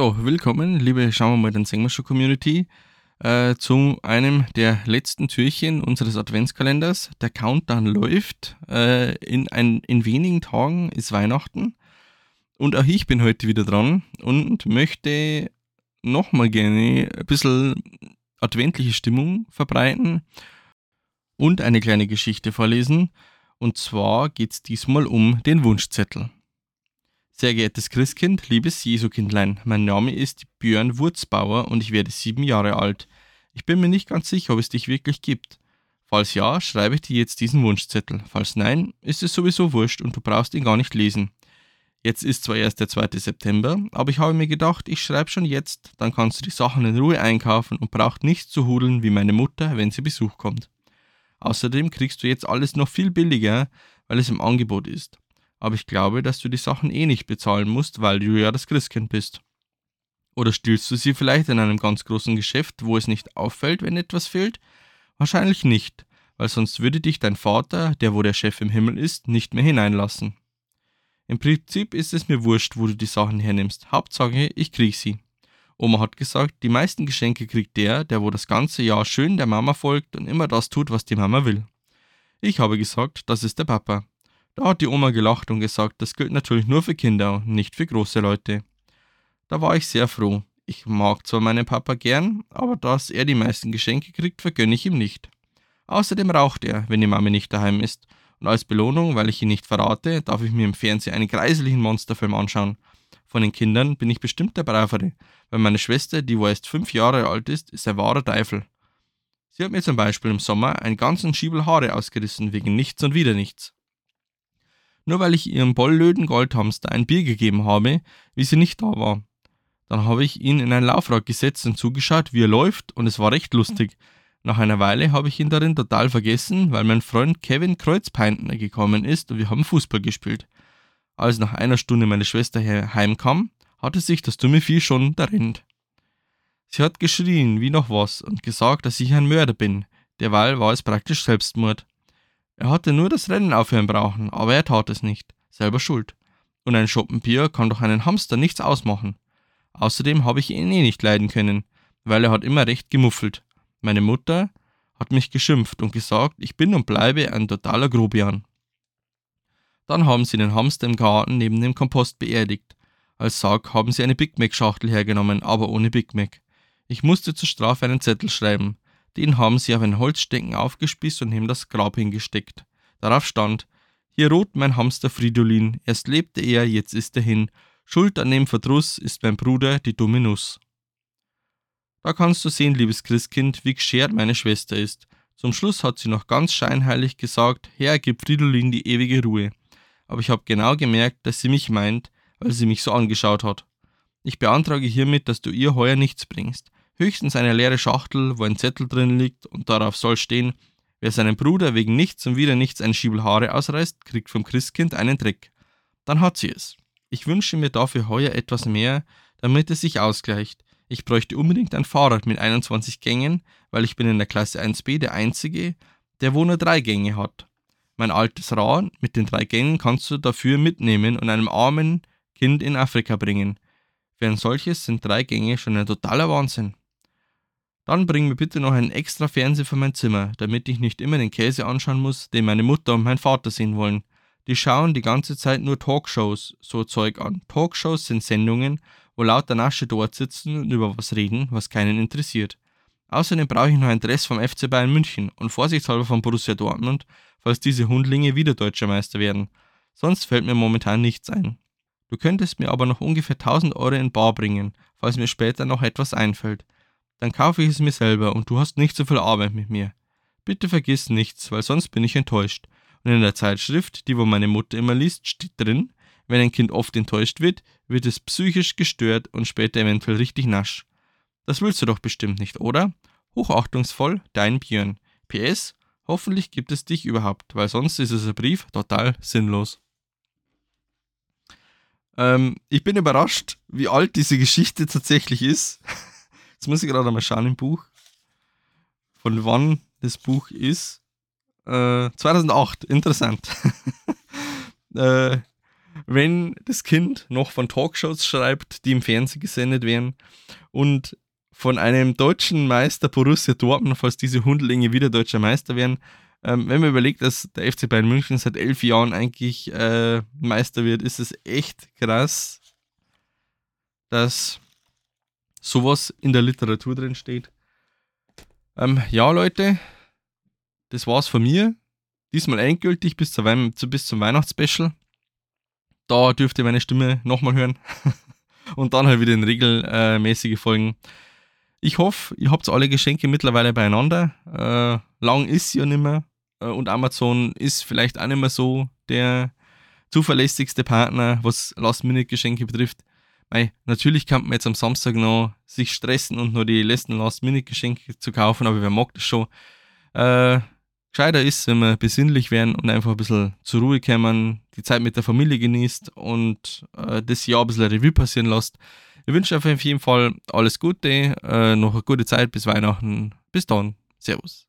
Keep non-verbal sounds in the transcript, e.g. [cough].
So, willkommen, liebe Schauen wir mal den Sengmascher Community, äh, zu einem der letzten Türchen unseres Adventskalenders. Der Countdown läuft. Äh, in, ein, in wenigen Tagen ist Weihnachten. Und auch ich bin heute wieder dran und möchte nochmal gerne ein bisschen adventliche Stimmung verbreiten und eine kleine Geschichte vorlesen. Und zwar geht es diesmal um den Wunschzettel. Sehr geehrtes Christkind, liebes Jesukindlein, mein Name ist Björn Wurzbauer und ich werde sieben Jahre alt. Ich bin mir nicht ganz sicher, ob es dich wirklich gibt. Falls ja, schreibe ich dir jetzt diesen Wunschzettel. Falls nein, ist es sowieso wurscht und du brauchst ihn gar nicht lesen. Jetzt ist zwar erst der 2. September, aber ich habe mir gedacht, ich schreibe schon jetzt, dann kannst du die Sachen in Ruhe einkaufen und braucht nicht zu hudeln wie meine Mutter, wenn sie Besuch kommt. Außerdem kriegst du jetzt alles noch viel billiger, weil es im Angebot ist aber ich glaube, dass du die Sachen eh nicht bezahlen musst, weil du ja das Christkind bist. Oder stillst du sie vielleicht in einem ganz großen Geschäft, wo es nicht auffällt, wenn etwas fehlt? Wahrscheinlich nicht, weil sonst würde dich dein Vater, der wo der Chef im Himmel ist, nicht mehr hineinlassen. Im Prinzip ist es mir wurscht, wo du die Sachen hernimmst. Hauptsache, ich krieg sie. Oma hat gesagt, die meisten Geschenke kriegt der, der wo das ganze Jahr schön der Mama folgt und immer das tut, was die Mama will. Ich habe gesagt, das ist der Papa. Da hat die Oma gelacht und gesagt, das gilt natürlich nur für Kinder und nicht für große Leute. Da war ich sehr froh. Ich mag zwar meinen Papa gern, aber dass er die meisten Geschenke kriegt, vergönne ich ihm nicht. Außerdem raucht er, wenn die Mama nicht daheim ist. Und als Belohnung, weil ich ihn nicht verrate, darf ich mir im Fernsehen einen kreislichen Monsterfilm anschauen. Von den Kindern bin ich bestimmt der Bravere, weil meine Schwester, die wo erst fünf Jahre alt ist, ist ein wahrer Teufel. Sie hat mir zum Beispiel im Sommer einen ganzen Schiebel Haare ausgerissen, wegen nichts und wieder nichts nur weil ich ihrem bollöden Goldhamster ein Bier gegeben habe, wie sie nicht da war. Dann habe ich ihn in ein Laufrad gesetzt und zugeschaut, wie er läuft, und es war recht lustig. Nach einer Weile habe ich ihn darin total vergessen, weil mein Freund Kevin Kreuzpeintner gekommen ist und wir haben Fußball gespielt. Als nach einer Stunde meine Schwester heimkam, hatte sich das dumme Vieh schon darennt. Sie hat geschrien wie noch was und gesagt, dass ich ein Mörder bin. Derweil war es praktisch Selbstmord. Er hatte nur das Rennen aufhören brauchen, aber er tat es nicht. Selber schuld. Und ein Schoppen Bier kann doch einen Hamster nichts ausmachen. Außerdem habe ich ihn eh nicht leiden können, weil er hat immer recht gemuffelt. Meine Mutter hat mich geschimpft und gesagt, ich bin und bleibe ein totaler Grobian. Dann haben sie den Hamster im Garten neben dem Kompost beerdigt. Als Sarg haben sie eine Big Mac Schachtel hergenommen, aber ohne Big Mac. Ich musste zur Strafe einen Zettel schreiben. Den haben sie auf ein Holzstecken aufgespießt und neben das Grab hingesteckt. Darauf stand, hier ruht mein Hamster Fridolin, erst lebte er, jetzt ist er hin. Schuld an dem Verdruss ist mein Bruder, die dumme Nuss. Da kannst du sehen, liebes Christkind, wie geschert meine Schwester ist. Zum Schluss hat sie noch ganz scheinheilig gesagt, Herr, gib Fridolin die ewige Ruhe. Aber ich habe genau gemerkt, dass sie mich meint, weil sie mich so angeschaut hat. Ich beantrage hiermit, dass du ihr heuer nichts bringst höchstens eine leere Schachtel, wo ein Zettel drin liegt und darauf soll stehen, wer seinem Bruder wegen nichts und wieder nichts ein Schiebel Haare ausreißt, kriegt vom Christkind einen Dreck. Dann hat sie es. Ich wünsche mir dafür heuer etwas mehr, damit es sich ausgleicht. Ich bräuchte unbedingt ein Fahrrad mit 21 Gängen, weil ich bin in der Klasse 1b der Einzige, der wo nur drei Gänge hat. Mein altes Rad mit den drei Gängen kannst du dafür mitnehmen und einem armen Kind in Afrika bringen. Für ein solches sind drei Gänge schon ein totaler Wahnsinn. Dann bring mir bitte noch einen extra Fernseher für mein Zimmer, damit ich nicht immer den Käse anschauen muss, den meine Mutter und mein Vater sehen wollen. Die schauen die ganze Zeit nur Talkshows, so Zeug an. Talkshows sind Sendungen, wo lauter Nasche dort sitzen und über was reden, was keinen interessiert. Außerdem brauche ich noch ein Dress vom FC Bayern München und vorsichtshalber von Borussia Dortmund, falls diese Hundlinge wieder deutscher Meister werden. Sonst fällt mir momentan nichts ein. Du könntest mir aber noch ungefähr 1000 Euro in Bar bringen, falls mir später noch etwas einfällt dann kaufe ich es mir selber und du hast nicht so viel Arbeit mit mir. Bitte vergiss nichts, weil sonst bin ich enttäuscht. Und in der Zeitschrift, die wo meine Mutter immer liest, steht drin, wenn ein Kind oft enttäuscht wird, wird es psychisch gestört und später eventuell richtig nasch. Das willst du doch bestimmt nicht, oder? Hochachtungsvoll, dein Björn. PS, hoffentlich gibt es dich überhaupt, weil sonst ist es ein Brief total sinnlos. Ähm, ich bin überrascht, wie alt diese Geschichte tatsächlich ist. [laughs] Jetzt muss ich gerade mal schauen im Buch, von wann das Buch ist. Äh, 2008, interessant. [laughs] äh, wenn das Kind noch von Talkshows schreibt, die im Fernsehen gesendet werden und von einem deutschen Meister Borussia Dortmund, falls diese Hundlinge wieder deutscher Meister werden. Ähm, wenn man überlegt, dass der FC Bayern München seit elf Jahren eigentlich äh, Meister wird, ist es echt krass, dass sowas in der Literatur drin steht. Ähm, ja, Leute, das war's von mir. Diesmal endgültig bis, zur Wein bis zum Weihnachtsspecial. Da dürft ihr meine Stimme nochmal hören. [laughs] Und dann halt wieder in regelmäßige Folgen. Ich hoffe, ihr habt alle Geschenke mittlerweile beieinander. Äh, lang ist ja nicht mehr. Äh, und Amazon ist vielleicht auch nicht mehr so der zuverlässigste Partner, was Last-Minute-Geschenke betrifft. Mei, natürlich kann man jetzt am Samstag noch sich stressen und nur die letzten Last-Minute-Geschenke zu kaufen, aber wer mag das schon? Äh, gescheiter ist, wenn wir besinnlich werden und einfach ein bisschen zur Ruhe kommen, die Zeit mit der Familie genießt und äh, das Jahr ein bisschen Revue passieren lässt. Ich wünsche euch auf jeden Fall alles Gute, äh, noch eine gute Zeit bis Weihnachten. Bis dann. Servus.